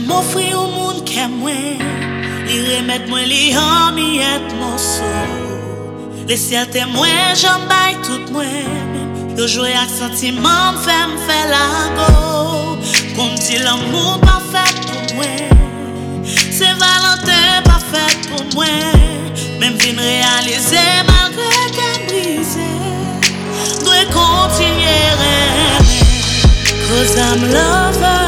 Jan m'ofri ou moun ke mwen Li remet mwen li an mi et monsou Le siel te mwen jan bay tout mwen Yo jwe ak sentiman fè m'fè lago Kon m'di l'amou pa fèt pou mwen Se valante pa fèt pou mwen Men m'vin realize malgre ke m'brize Dwe kontinye reme Koz am love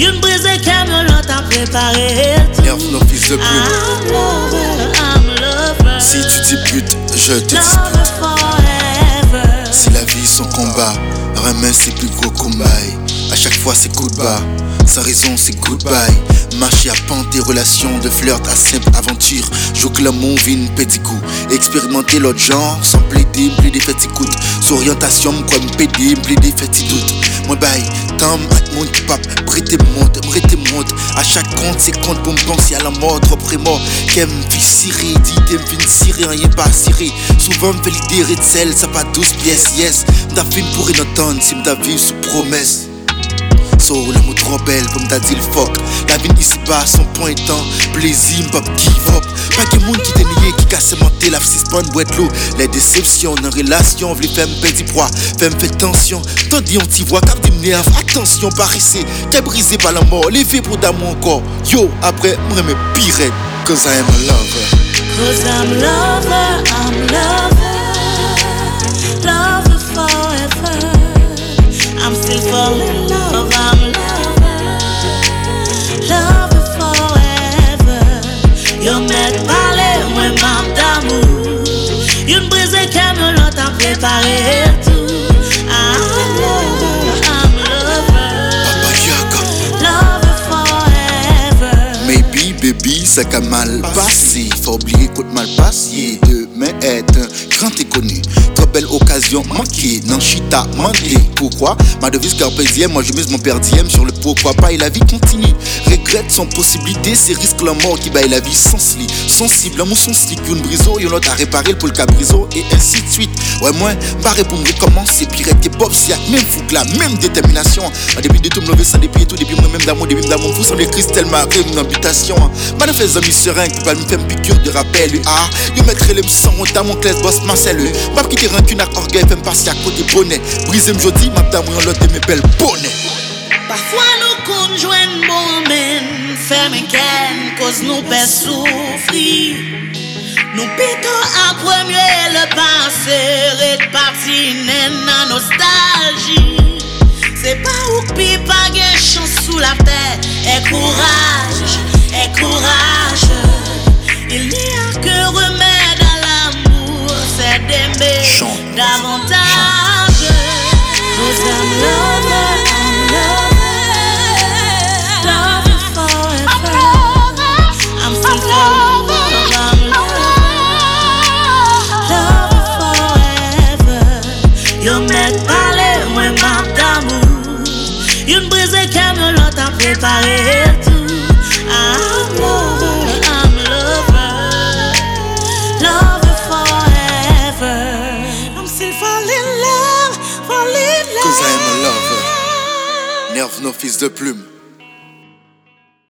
Yon brise kem yon lot a prepare nerf nos fils de plume. I'm lover, I'm lover Si tu disputes, je te Lover dispute. forever Si la vie son combat, remets ses plus gros combats. À chaque fois c'est coup de bas, sans raison c'est goodbye. Marcher à pente des relations de flirt à simple aventure. Joue que l'amour petit coup. Expérimenter l'autre genre sans plaider, plaider fait écoute. S'orientation, quoi me péder, plaider fait doute. Moi bye, À chaque compte c'est compte pour me penser à la mort, trop près-mort. Qu'elle me fit cirer, dit qu'elle me fin cirer, rien pas cirer. Souvent me fait l'idée de sel, ça pas 12 pièces, yes. M'da fin pour une automne, si m'da vivre sous promesse. So, le mot trop belle, comme t'as dit le fuck. La vie ici bas, son point étant plaisir, m'pas give up. Pas que monde qui te nié, qui casse monter la fille bonne boîte l'eau. Les déceptions dans relation, v'les faire me perdre poids, faire me faire tension. T'en dis on t'y voit, cap des nerfs, attention, par ici. T'es brisé par la mort, les faits pour d'amour encore. Yo, après, m'remets pire, cause I am a lover. Cause I'm lover, I'm lover, lover forever. I'm still falling prepare tout. I'm lover, I'm lover, lover forever. Maybe baby ça qu'a mal passé. Faut oublier qu'au mal passé Demain est un grand inconnu Trop belle occasion manquée Non chita mandé Pourquoi? Ma devise carpe diem Moi je mise mon père diem sur le pourquoi pas Et la vie continue. Regrette son possibilité C'est risque la mort qui baille la vie sans lit Sensible, l'amour son slick Une briseau, y'en l'autre à réparer pour le cabriso Et ainsi de suite. Ouais moi, barré pour me recommencer Pirate et Bob, c'est même fou que la même détermination. Au début de tout me lever sans depuis tout Depuis moi-même d'amour, depuis d'amour Vous semblez Christelle Marie, une habitation Madame fait amis serein qui va me faire une piqûre de rappel Ah, yo mettrai les sang dans mon classe boss Marcel M'a quitté rancune avec orgueil, fait me à mes Parfois nous bon cause nous pe soufri Nou pito a premye le passé Ret parti nen nan nostalgie. C'est pas ou pi pa gen chans sous la terre Et courage, davantage. Cause I'm Still falling in love, falling in love Cause I am a lover. Nerve nos fils de plume